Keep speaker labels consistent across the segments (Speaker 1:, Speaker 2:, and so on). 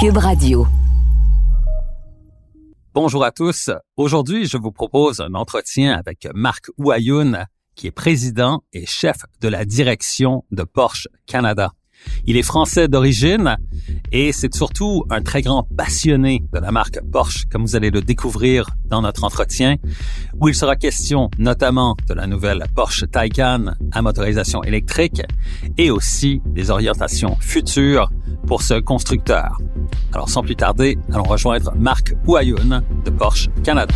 Speaker 1: Cube Radio.
Speaker 2: Bonjour à tous. Aujourd'hui, je vous propose un entretien avec Marc Ouayoun, qui est président et chef de la direction de Porsche Canada. Il est français d'origine et c'est surtout un très grand passionné de la marque Porsche, comme vous allez le découvrir dans notre entretien, où il sera question notamment de la nouvelle Porsche Taycan à motorisation électrique et aussi des orientations futures pour ce constructeur. Alors sans plus tarder, allons rejoindre Marc Ouayoun de Porsche Canada.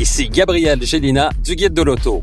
Speaker 2: Ici Gabriel Gélina du Guide de l'Auto.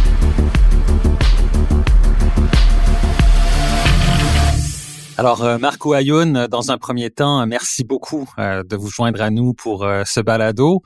Speaker 2: Alors, euh, Marco Ayoun, dans un premier temps, merci beaucoup euh, de vous joindre à nous pour euh, ce balado.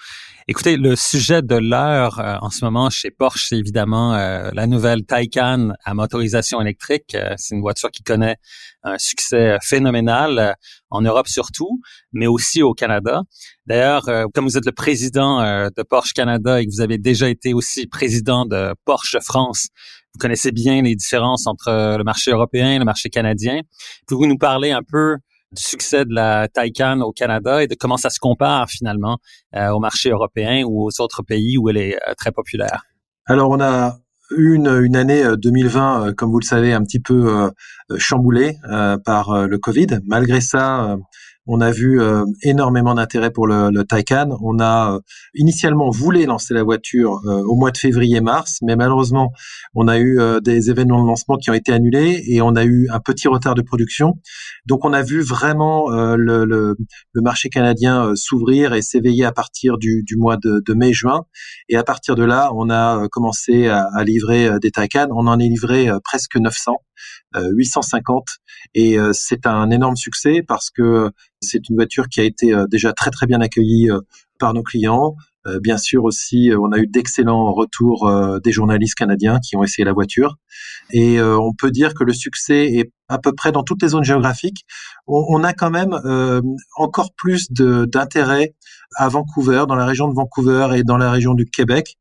Speaker 2: Écoutez, le sujet de l'heure en ce moment chez Porsche, c'est évidemment la nouvelle Taycan à motorisation électrique. c'est une voiture qui connaît un succès phénoménal en Europe surtout, mais aussi au Canada. D'ailleurs, comme vous êtes le président de Porsche Canada et que vous avez déjà été aussi président de Porsche France, vous connaissez bien les différences entre euh, le marché européen et le marché canadien. Pouvez-vous nous parler un peu du succès de la Taycan au Canada et de comment ça se compare finalement euh, au marché européen ou aux autres pays où elle est euh, très populaire?
Speaker 3: Alors, on a une, une année 2020, comme vous le savez, un petit peu chamboulée par le Covid. Malgré ça, on a vu euh, énormément d'intérêt pour le, le, Taycan. On a euh, initialement voulu lancer la voiture euh, au mois de février-mars, mais malheureusement, on a eu des événements de lancement qui ont été annulés et on a eu un petit retard de production. Donc, on a vu vraiment le, le, le, marché canadien s'ouvrir et s'éveiller à partir du, du mois de, de mai-juin. Et à partir de là, on a commencé à, à livrer des Taycan. On en est livré presque 900. 850 et c'est un énorme succès parce que c'est une voiture qui a été euh, déjà très très bien accueillie euh, par nos clients. Euh, bien sûr aussi, on a eu d'excellents retours des journalistes canadiens qui ont essayé la voiture. Et on peut dire que le succès est à peu près dans toutes les zones géographiques. On, a quand même encore plus d'intérêt à Vancouver, dans la région de Vancouver et dans la région du Québec,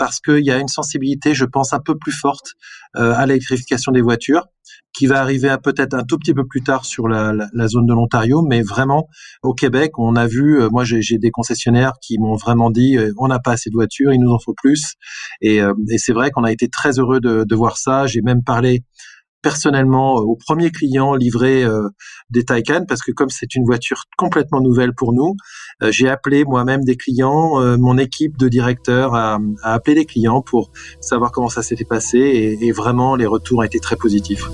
Speaker 3: parce qu'il y a une sensibilité, je pense, un peu plus forte à l'électrification des voitures qui va arriver peut-être un tout petit peu plus tard sur la, zone de l'Ontario, mais vraiment au Québec, on a vu, euh, moi j'ai des concessionnaires qui m'ont vraiment dit, euh, on n'a pas assez de voitures, il nous en faut plus, et, euh, et c'est vrai qu'on a été très heureux de, de voir ça. J'ai même parlé personnellement au premier client livré des Taycan parce que comme c'est une voiture complètement nouvelle pour nous, j'ai appelé moi-même des clients, mon équipe de directeurs a, a, appelé des clients pour savoir comment ça s'était passé et, et vraiment les retours ont été très positifs.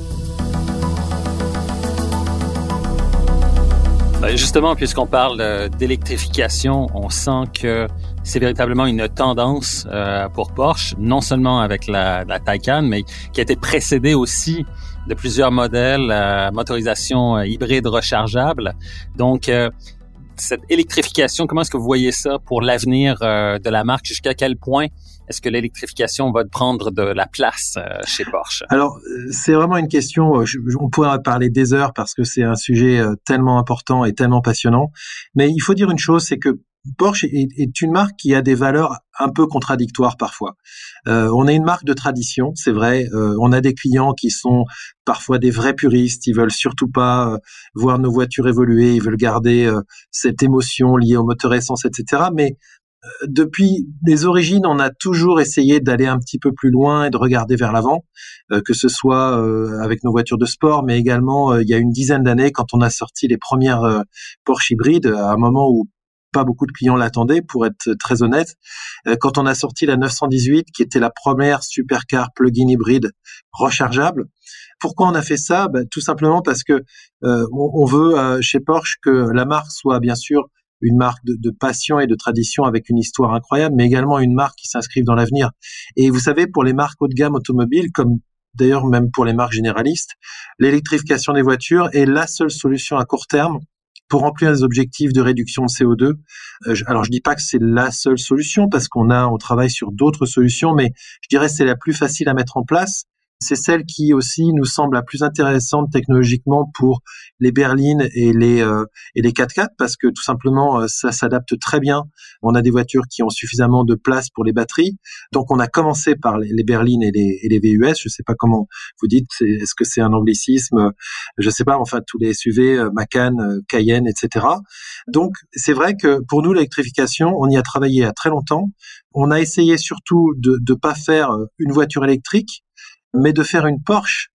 Speaker 2: Justement, puisqu'on parle d'électrification, on sent que c'est véritablement une tendance euh, pour Porsche, non seulement avec la, la, Taycan, mais qui a été précédée aussi de plusieurs modèles à motorisation euh, hybride rechargeable. Donc, euh, cette électrification, comment est-ce que vous voyez ça pour l'avenir de la marque? Jusqu'à quel point est-ce que l'électrification va prendre de la place euh, chez Porsche?
Speaker 3: Alors, euh, c'est vraiment une question, euh, on pourrait en parler des heures parce que c'est un sujet tellement important et tellement passionnant. Mais il faut dire une chose, c'est que Porsche est, une marque qui a des valeurs un peu contradictoires parfois. on est une marque de tradition, c'est vrai. on a des clients qui sont parfois des vrais puristes. Ils veulent surtout pas voir nos voitures évoluer. Ils veulent garder cette émotion liée au moteur essence, etc. Mais depuis les origines, on a toujours essayé d'aller un petit peu plus loin et de regarder vers l'avant, euh, que ce soit euh, avec nos voitures de sport, mais également euh, il y a une dizaine d'années quand on a sorti les premières Porsche hybrides, à un moment où pas beaucoup de clients l'attendaient, pour être très honnête. quand on a sorti la 918, qui était la première supercar plug-in hybride rechargeable, pourquoi on a fait ça? Ben, Tout simplement parce que on, veut chez Porsche que la marque soit bien sûr une marque de, passion et de tradition avec une histoire incroyable, mais également une marque qui s'inscrive dans l'avenir. Et vous savez, pour les marques haut de gamme automobiles, comme d'ailleurs même pour les marques généralistes, l'électrification des voitures est la seule solution à court terme pour remplir les objectifs de réduction de CO2. alors je dis pas que c'est la seule solution parce qu'on a on travaille sur d'autres solutions, mais je dirais c'est la plus facile à mettre en place c'est celle qui aussi nous semble la plus intéressante technologiquement pour les berlines et les euh, et les 4x4 parce que tout simplement euh, ça s'adapte très bien. On a des voitures qui ont suffisamment de place pour les batteries. Donc on a commencé par les, berlines et les, et les VUS. Je sais pas comment vous dites. Est-ce que c'est un anglicisme? Je sais pas. Enfin tous les SUV, euh, Macan, Cayenne, etc. Donc c'est vrai que pour nous l'électrification, on y a travaillé à très longtemps. On a essayé surtout de ne pas faire une voiture électrique mais de faire une Porsche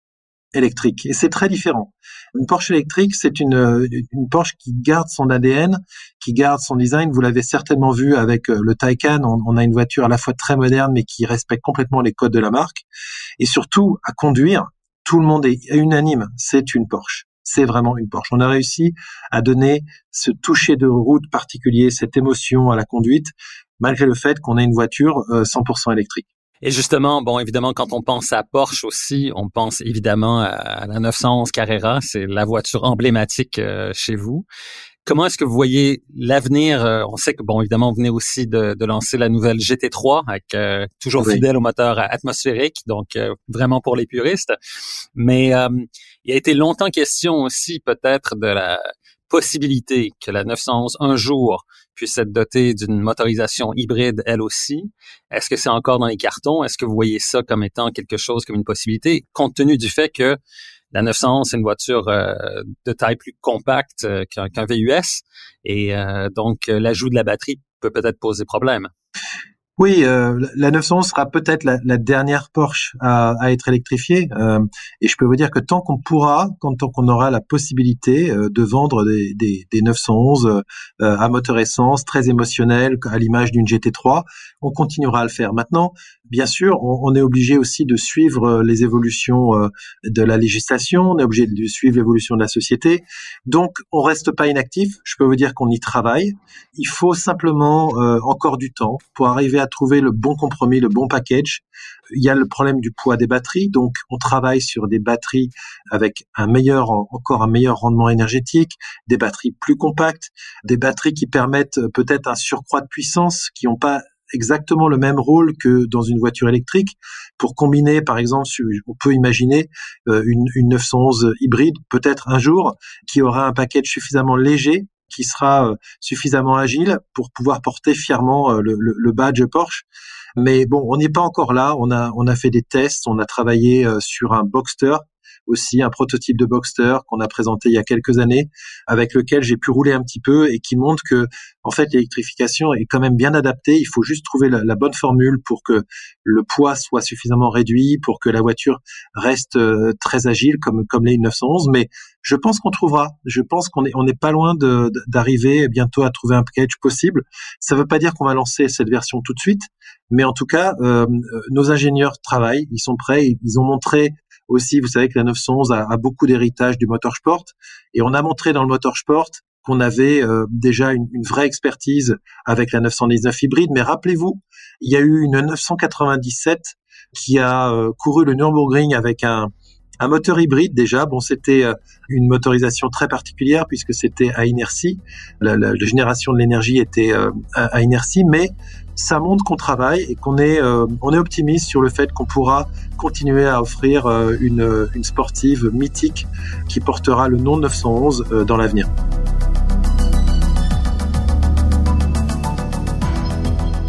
Speaker 3: électrique. Et c'est très différent. Une Porsche électrique, c'est une, une Porsche qui garde son ADN, qui garde son design. Vous l'avez certainement vu avec euh, le Taycan. On, a une voiture à la fois très moderne, mais qui respecte complètement les codes de la marque. Et surtout, à conduire, tout le monde est unanime. C'est une Porsche. C'est vraiment une Porsche. On a réussi à donner ce toucher de route particulier, cette émotion à la conduite, malgré le fait qu'on ait une voiture 100% euh, électrique.
Speaker 2: Et justement, bon, évidemment, quand on pense à Porsche aussi, on pense évidemment à la 911 Carrera, c'est la voiture emblématique euh, chez vous. Comment est-ce que vous voyez l'avenir euh, On sait que bon, évidemment, vous venez aussi de, de lancer la nouvelle GT3 avec euh, toujours fidèle au moteur atmosphérique, donc vraiment pour les puristes. Mais il a été longtemps question aussi peut-être de la possibilité que la 911 un jour puisse être dotée d'une motorisation hybride elle aussi. Est-ce que c'est encore dans les cartons? Est-ce que vous voyez ça comme étant quelque chose, comme une possibilité, compte tenu du fait que la 911, c'est une voiture euh, de taille plus compacte euh, qu'un VUS et euh, donc l'ajout de la batterie peut peut-être poser problème.
Speaker 3: Oui, euh, la 911 sera peut-être la, dernière Porsche à, être électrifiée. Euh, et je peux vous dire que tant qu'on pourra, tant qu'on aura la possibilité euh, de vendre des, des, des 911 à moteur essence, très émotionnel, à l'image d'une GT3, on continuera à le faire. Maintenant, bien sûr, on, est obligé aussi de suivre les évolutions de la législation, on est obligé de suivre l'évolution de la société. Donc, on reste pas inactif. Je peux vous dire qu'on y travaille. Il faut simplement encore du temps pour arriver à trouver le bon compromis, le bon package. Il y a le problème du poids des batteries, donc on travaille sur des batteries avec un meilleur, encore un meilleur rendement énergétique, des batteries plus compactes, des batteries qui permettent euh, peut-être un surcroît de puissance, qui n'ont pas exactement le même rôle que dans une voiture électrique. Pour combiner, par exemple, on peut imaginer euh, une, une 911 hybride, peut-être un jour, qui aura un package suffisamment léger qui sera euh, suffisamment agile pour pouvoir porter fièrement euh, le, le, badge Porsche. Mais bon, on n'est pas encore là. On a, on a fait des tests, on a travaillé sur un Boxster aussi un prototype de Boxster qu'on a présenté il y a quelques années, avec lequel j'ai pu rouler un petit peu et qui montre que en fait l'électrification est quand même bien adaptée. Il faut juste trouver la, bonne formule pour que le poids soit suffisamment réduit, pour que la voiture reste euh, très agile comme comme les 911. Mais je pense qu'on trouvera. Je pense qu'on est on n'est pas loin d'arriver bientôt à trouver un package possible. Ça ne veut pas dire qu'on va lancer cette version tout de suite, mais en tout cas, euh, euh, nos ingénieurs travaillent, ils sont prêts, ils ont montré aussi, vous savez que la 911 a, beaucoup d'héritage du motorsport et on a montré dans le motorsport qu'on avait euh, déjà une, vraie expertise avec la 919 hybride. Mais rappelez-vous, il y a eu une 997 qui a euh, couru le Nürburgring avec un, moteur hybride déjà. Bon, c'était euh, une motorisation très particulière puisque c'était à inertie. La, la, génération de l'énergie était à, inertie, mais ça montre qu'on travaille et qu'on est, euh, on est optimiste sur le fait qu'on pourra continuer à offrir euh, une, une, sportive mythique qui portera le nom de 911 euh, dans l'avenir.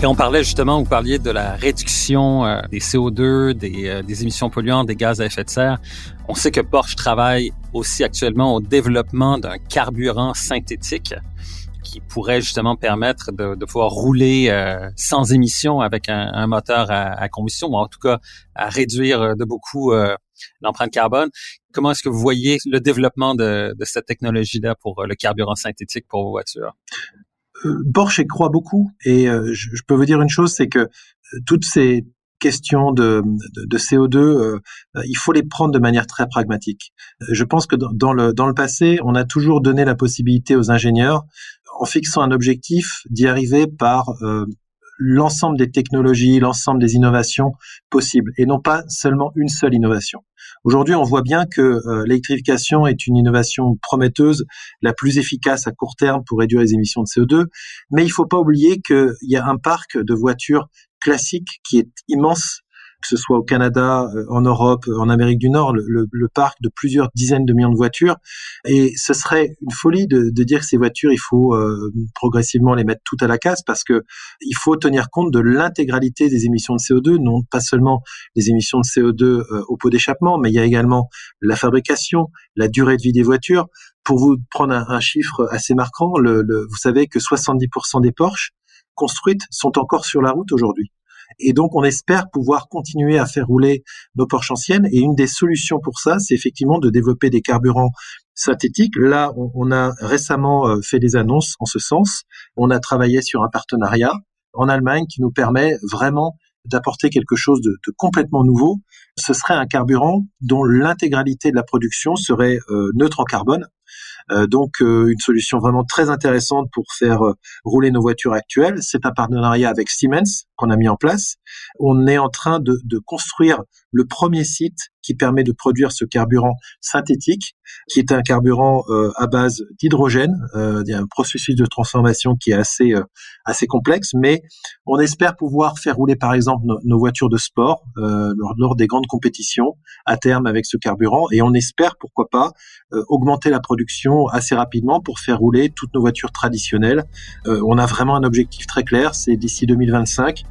Speaker 2: Et on parlait justement, vous parliez de la réduction des CO2, des, des, émissions polluantes, des gaz à effet de serre. On sait que Porsche travaille aussi actuellement au développement d'un carburant synthétique qui pourrait justement permettre de, de pouvoir rouler euh, sans émission avec un, un moteur à, à, combustion, ou en tout cas à réduire euh, de beaucoup euh, l'empreinte carbone. Comment est-ce que vous voyez le développement de, de cette technologie-là pour le carburant synthétique pour vos voitures?
Speaker 3: Porsche y croit beaucoup et je, je, peux vous dire une chose, c'est que toutes ces questions de, de, de CO2, il faut les prendre de manière très pragmatique. Je pense que dans, le, dans le passé, on a toujours donné la possibilité aux ingénieurs en fixant un objectif, d'y arriver par euh, l'ensemble des technologies, l'ensemble des innovations possibles, et non pas seulement une seule innovation. Aujourd'hui, on voit bien que euh, l'électrification est une innovation prometteuse, la plus efficace à court terme pour réduire les émissions de CO2, mais il ne faut pas oublier qu'il y a un parc de voitures classiques qui est immense que ce soit au Canada, euh, en Europe, en Amérique du Nord, le, parc de plusieurs dizaines de millions de voitures. Et ce serait une folie de, dire que ces voitures, il faut euh, progressivement les mettre toutes à la casse parce que il faut tenir compte de l'intégralité des émissions de CO2, non pas seulement les émissions de CO2 euh, au pot d'échappement, mais il y a également la fabrication, la durée de vie des voitures. Pour vous prendre un, chiffre assez marquant, le, vous savez que 70% des Porsche construites sont encore sur la route aujourd'hui. Et donc, on espère pouvoir continuer à faire rouler nos Porsche anciennes. Et une des solutions pour ça, c'est effectivement de développer des carburants synthétiques. Là, on, a récemment euh, fait des annonces en ce sens. On a travaillé sur un partenariat en Allemagne qui nous permet vraiment d'apporter quelque chose de, complètement nouveau. Ce serait un carburant dont l'intégralité de la production serait euh, neutre en carbone. Euh, donc euh, une solution vraiment très intéressante pour faire euh, rouler nos voitures actuelles. C'est un partenariat avec Siemens qu'on a mis en place. On est en train de, de construire le premier site qui permet de produire ce carburant synthétique, qui est un carburant euh, à base d'hydrogène. Euh, il un processus de transformation qui est assez euh, assez complexe, mais on espère pouvoir faire rouler par exemple nos, voitures de sport lors, lors, des grandes compétitions à terme avec ce carburant, et on espère pourquoi pas augmenter la production assez rapidement pour faire rouler toutes nos voitures traditionnelles. on a vraiment un objectif très clair, c'est d'ici 2025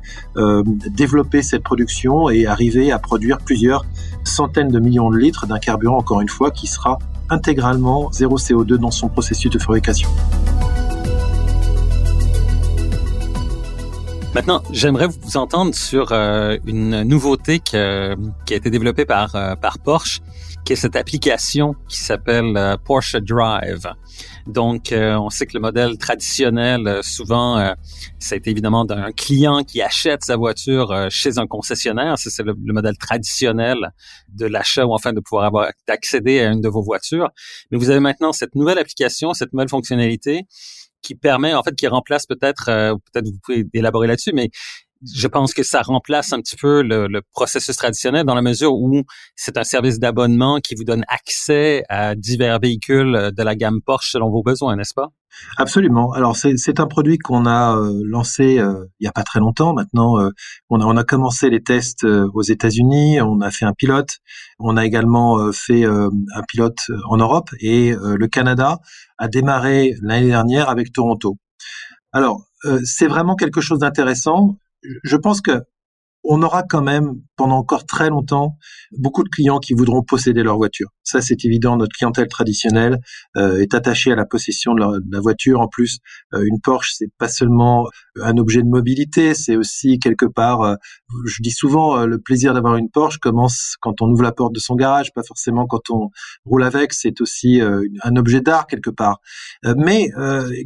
Speaker 3: développer cette production et arriver à produire plusieurs centaines de millions de litres d'un carburant, encore une fois, qui sera intégralement zéro CO2 dans son processus de fabrication.
Speaker 2: Maintenant, j'aimerais vous entendre sur euh, une nouveauté qui a été développée par, euh, par Porsche, qui est cette application qui s'appelle euh, Porsche Drive. Donc, euh, on sait que le modèle traditionnel, euh, souvent, euh, c'est évidemment d'un client qui achète sa voiture chez un concessionnaire. C'est le, modèle traditionnel de l'achat ou enfin de pouvoir avoir d'accéder à une de vos voitures. Mais vous avez maintenant cette nouvelle application, cette nouvelle fonctionnalité qui permet, en fait, qui remplace peut-être, peut-être vous pouvez élaborer là-dessus, mais je pense que ça remplace un petit peu le, le processus traditionnel dans la mesure où c'est un service d'abonnement qui vous donne accès à divers véhicules de la gamme Porsche selon vos besoins, n'est-ce pas?
Speaker 3: Absolument. Alors c'est un produit qu'on a euh, lancé euh, il y a pas très longtemps. Maintenant, euh, on, a, on a commencé les tests aux États-Unis, on a fait un pilote, on a également fait un pilote en Europe et le Canada a démarré l'année dernière avec Toronto. Alors c'est vraiment quelque chose d'intéressant je pense que on aura quand même pendant encore très longtemps beaucoup de clients qui voudront posséder leur voiture. Ça, c'est évident. Notre clientèle traditionnelle euh, est attachée à la possession de, la voiture. En plus, euh, une Porsche, c'est pas seulement un objet de mobilité, c'est aussi quelque part. Euh, je dis souvent, le plaisir d'avoir une Porsche commence quand on ouvre la porte de son garage, pas forcément quand on roule avec. C'est aussi un objet d'art quelque part. mais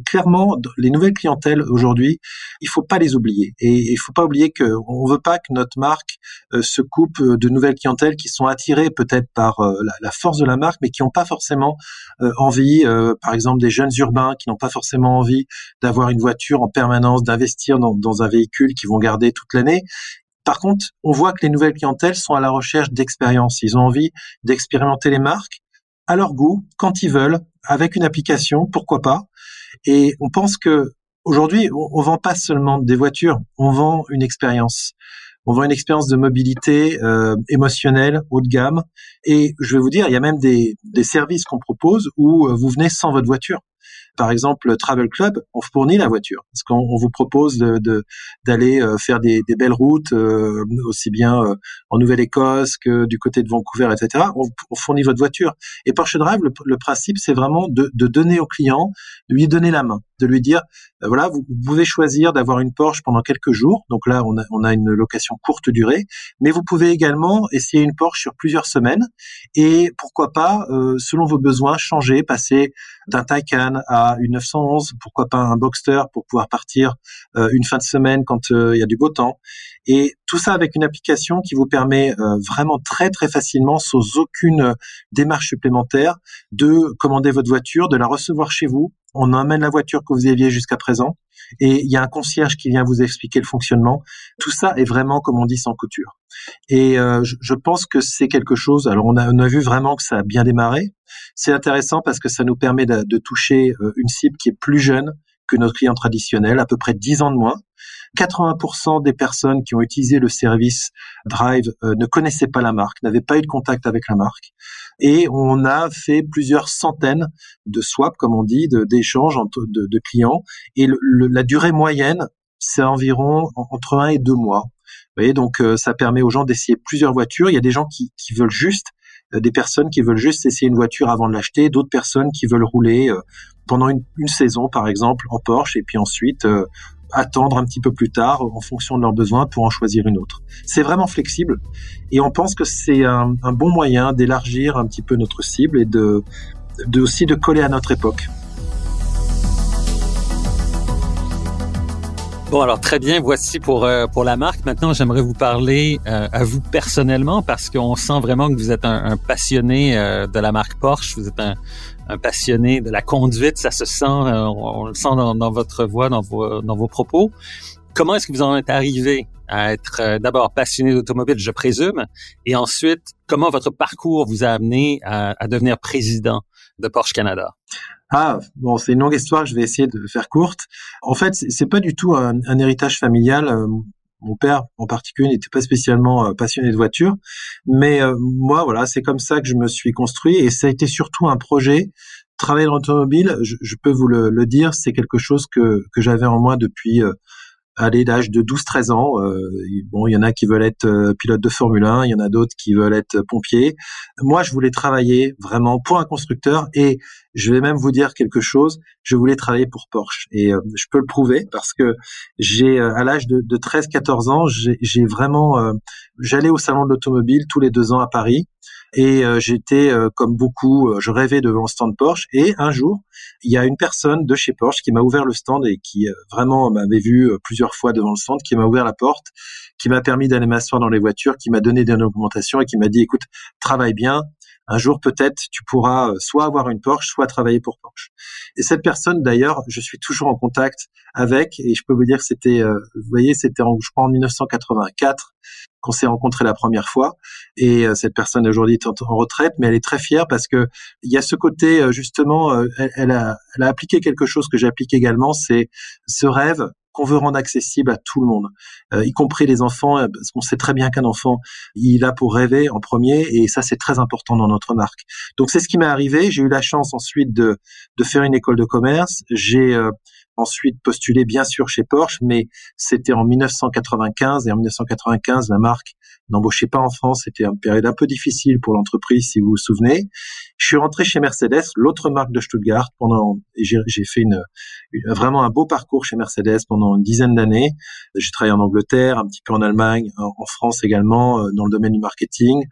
Speaker 3: clairement, les nouvelles clientèles aujourd'hui, il faut pas les oublier. Et il faut pas oublier qu'on veut pas notre marque euh, se coupe euh, de nouvelles clientèles qui sont attirées peut-être par euh, la, force de la marque, mais qui n'ont pas forcément envie, par exemple des jeunes urbains qui n'ont pas forcément envie d'avoir une voiture en permanence, d'investir dans, un véhicule qu'ils vont garder toute l'année. Par contre, on voit que les nouvelles clientèles sont à la recherche d'expérience. Ils ont envie d'expérimenter les marques à leur goût, quand ils veulent, avec une application, pourquoi pas. Et on pense que aujourd'hui, on, on vend pas seulement des voitures, on vend une expérience on vend une expérience de mobilité euh, émotionnelle haut de gamme. Et je vais vous dire, il y a même des, des services qu'on propose où euh, vous venez sans votre voiture. Par exemple, Travel Club, on fournit la voiture parce qu'on vous propose de d'aller euh, faire des, des, belles routes euh, aussi bien euh, en Nouvelle-Écosse que du côté de Vancouver, etc. On, on fournit votre voiture. Et Porsche Drive, le, le principe, c'est vraiment de, de, donner au client, de lui donner la main, de lui dire voilà, vous, pouvez choisir d'avoir une Porsche pendant quelques jours. Donc là, on a, on a une location courte durée, mais vous pouvez également essayer une Porsche sur plusieurs semaines et pourquoi pas, selon vos besoins, changer, passer d'un Taycan à une 911, pourquoi pas un Boxster pour pouvoir partir euh, une fin de semaine quand euh, il y a du beau temps. Et Tout ça avec une application qui vous permet euh, vraiment très très facilement, sans aucune démarche supplémentaire, de commander votre voiture, de la recevoir chez vous. On emmène la voiture que vous aviez jusqu'à présent et il y a un concierge qui vient vous expliquer le fonctionnement. Tout ça est vraiment, comme on dit, sans couture. Et euh, je, pense que c'est quelque chose. Alors on a, on a vu vraiment que ça a bien démarré. C'est intéressant parce que ça nous permet de, de toucher euh, une cible qui est plus jeune que notre client traditionnel, à peu près 10 ans de moins. 80% des personnes qui ont utilisé le service Drive euh, ne connaissaient pas la marque, n'avaient pas eu de contact avec la marque. Et on a fait plusieurs centaines de swaps, comme on dit, d'échanges de, de, clients. Et la durée moyenne, c'est environ entre un et deux mois. Vous voyez, donc euh, ça permet aux gens d'essayer plusieurs voitures. Il y a des gens qui, veulent juste, euh, des personnes qui veulent juste essayer une voiture avant de l'acheter, d'autres personnes qui veulent rouler pendant une, saison, par exemple, en Porsche, et puis ensuite attendre un petit peu plus tard en fonction de leurs besoins pour en choisir une autre. C'est vraiment flexible et on pense que c'est un, bon moyen d'élargir un petit peu notre cible et de, aussi de coller à notre époque.
Speaker 2: Bon, alors très bien, voici pour, euh, pour la marque. Maintenant, j'aimerais vous parler euh, à vous personnellement parce qu'on sent vraiment que vous êtes un, passionné euh, de la marque Porsche. Vous êtes un, un passionné de la conduite, ça se sent, euh, on, le sent dans, votre voix, dans vos, dans vos propos. Comment est-ce que vous en êtes arrivé à être euh, d'abord passionné d'automobile, je présume, et ensuite, comment votre parcours vous a amené à, à devenir président de Porsche Canada?
Speaker 3: Ah, bon, c'est une longue histoire, je vais essayer de faire courte. En fait, c'est pas du tout un, un héritage familial. Euh, mon père en particulier n'était pas spécialement passionné de voitures, mais moi voilà, c'est comme ça que je me suis construit et ça a été surtout un projet. Travailler dans l'automobile, je, peux vous le, le dire, c'est quelque chose que, que j'avais en moi depuis à l'âge de 12-13 ans. Euh, bon, il y en a qui veulent être euh, pilote de Formule 1, il y en a d'autres qui veulent être pompiers. Moi, je voulais travailler vraiment pour un constructeur et je vais même vous dire quelque chose, je voulais travailler pour Porsche et euh, je peux le prouver parce que j'ai à l'âge de, de 13-14 ans, j'ai vraiment j'allais au salon de l'automobile tous les deux ans à Paris et euh, j'étais, euh, comme beaucoup, euh, je rêvais devant le stand Porsche. Et un jour, il y a une personne de chez Porsche qui m'a ouvert le stand et qui vraiment m'avait vu plusieurs fois devant le stand, qui m'a ouvert la porte, qui m'a permis d'aller m'asseoir dans les voitures, qui m'a donné des augmentations et qui m'a dit, écoute, travaille bien, un jour peut-être tu pourras soit avoir une Porsche, soit travailler pour Porsche. Et cette personne d'ailleurs, je suis toujours en contact avec et je peux vous dire c'était, vous voyez, c'était en, je crois en 1984 qu'on s'est rencontré la première fois. Et euh, cette personne aujourd'hui est en, retraite, mais elle est très fière parce que il y a ce côté euh, justement, euh, elle, a, elle a appliqué quelque chose que j'applique également, c'est ce rêve qu'on veut rendre accessible à tout le monde, y compris les enfants, parce qu'on sait très bien qu'un enfant, il a pour rêver en premier, et ça c'est très important dans notre marque. Donc c'est ce qui m'est arrivé. J'ai eu la chance ensuite de, de faire une école de commerce. J'ai ensuite postulé bien sûr chez Porsche, mais c'était en 1995 et en 1995 la marque n'embauchait pas en France. C'était une période un peu difficile pour l'entreprise, si vous vous souvenez. Je suis rentré chez Mercedes, l'autre marque de Stuttgart, pendant et j'ai fait une, vraiment un beau parcours chez Mercedes pendant une dizaine d'années. J'ai travaillé en Angleterre, un petit peu en Allemagne, en France également, euh, dans le domaine du marketing,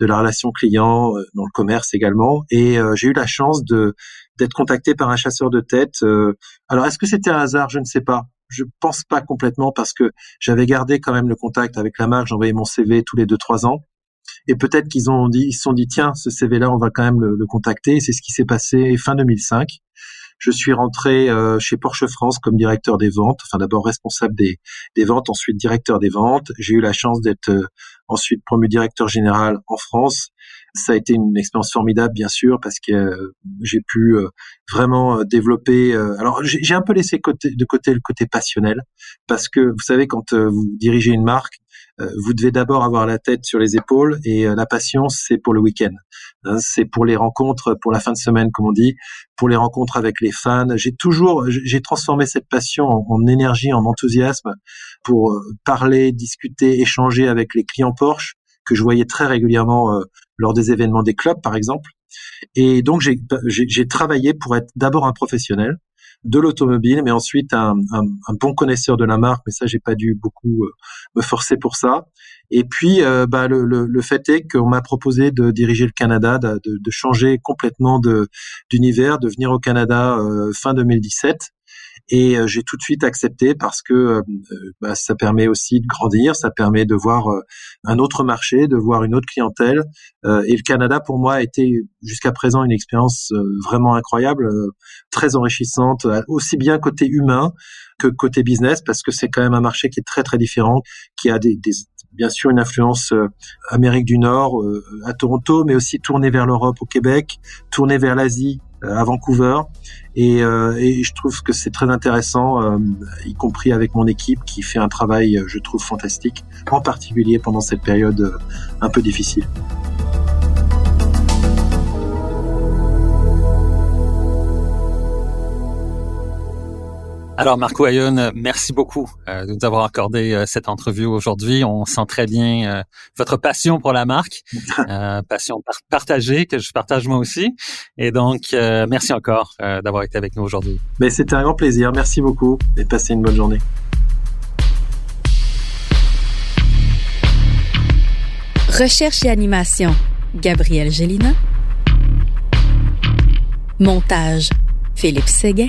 Speaker 3: de la relation client, euh, dans le commerce également. Et euh, j'ai eu la chance de d'être contacté par un chasseur de tête. Euh, alors, est-ce que c'était un hasard? Je ne sais pas. Je pense pas complètement parce que j'avais gardé quand même le contact avec la marque. J'envoyais mon CV tous les deux trois ans. Et peut-être qu'ils ont dit, ils se sont dit, tiens, ce CV-là, on va quand même le, le contacter. C'est ce qui s'est passé fin 2005. Je suis rentré euh, chez Porsche France comme directeur des ventes, enfin d'abord responsable des, des ventes, ensuite directeur des ventes. J'ai eu la chance d'être euh, ensuite promu directeur général en France. Ça a été une expérience formidable, bien sûr, parce que euh, j'ai pu vraiment développer. alors, j'ai un peu laissé de côté le côté passionnel, parce que vous savez, quand vous dirigez une marque, euh, vous devez d'abord avoir la tête sur les épaules et euh, la patience, c'est pour le week-end. Hein, c'est pour les rencontres, pour la fin de semaine, comme on dit, pour les rencontres avec les fans. J'ai toujours, j'ai transformé cette passion en, énergie, en enthousiasme pour euh, parler, discuter, échanger avec les clients Porsche que je voyais très régulièrement lors des événements des clubs, par exemple. Et donc, j'ai travaillé pour être d'abord un professionnel, de l'automobile, mais ensuite un, bon connaisseur de la marque. Mais ça, j'ai pas dû beaucoup euh, me forcer pour ça. Et puis, euh, bah, le, fait est qu'on m'a proposé de diriger le Canada, de, changer complètement d'univers, de venir au Canada euh, fin 2017. Et j'ai tout de suite accepté parce que bah, ça permet aussi de grandir, ça permet de voir un autre marché, de voir une autre clientèle. et le Canada, pour moi, a été jusqu'à présent une expérience vraiment incroyable, très enrichissante, aussi bien côté humain que côté business, parce que c'est quand même un marché qui est très très différent, qui a des, des bien sûr une influence euh, Amérique du Nord euh, à Toronto, mais aussi tournée vers l'Europe au Québec, tournée vers l'Asie euh, à Vancouver. Et, et, je trouve que c'est très intéressant, y compris avec mon équipe qui fait un travail, je trouve, fantastique, en particulier pendant cette période un peu difficile.
Speaker 2: Alors, Marco Ayoun, merci beaucoup euh, de nous avoir accordé euh, cette entrevue aujourd'hui. On sent très bien euh, votre passion pour la marque, passion partagée que je partage moi aussi. Et donc, merci encore d'avoir été avec nous aujourd'hui.
Speaker 3: Mais c'était un grand plaisir. Merci beaucoup et passez une bonne journée.
Speaker 1: Recherche et animation, Gabriel Gélina. Montage, Philippe Séguin.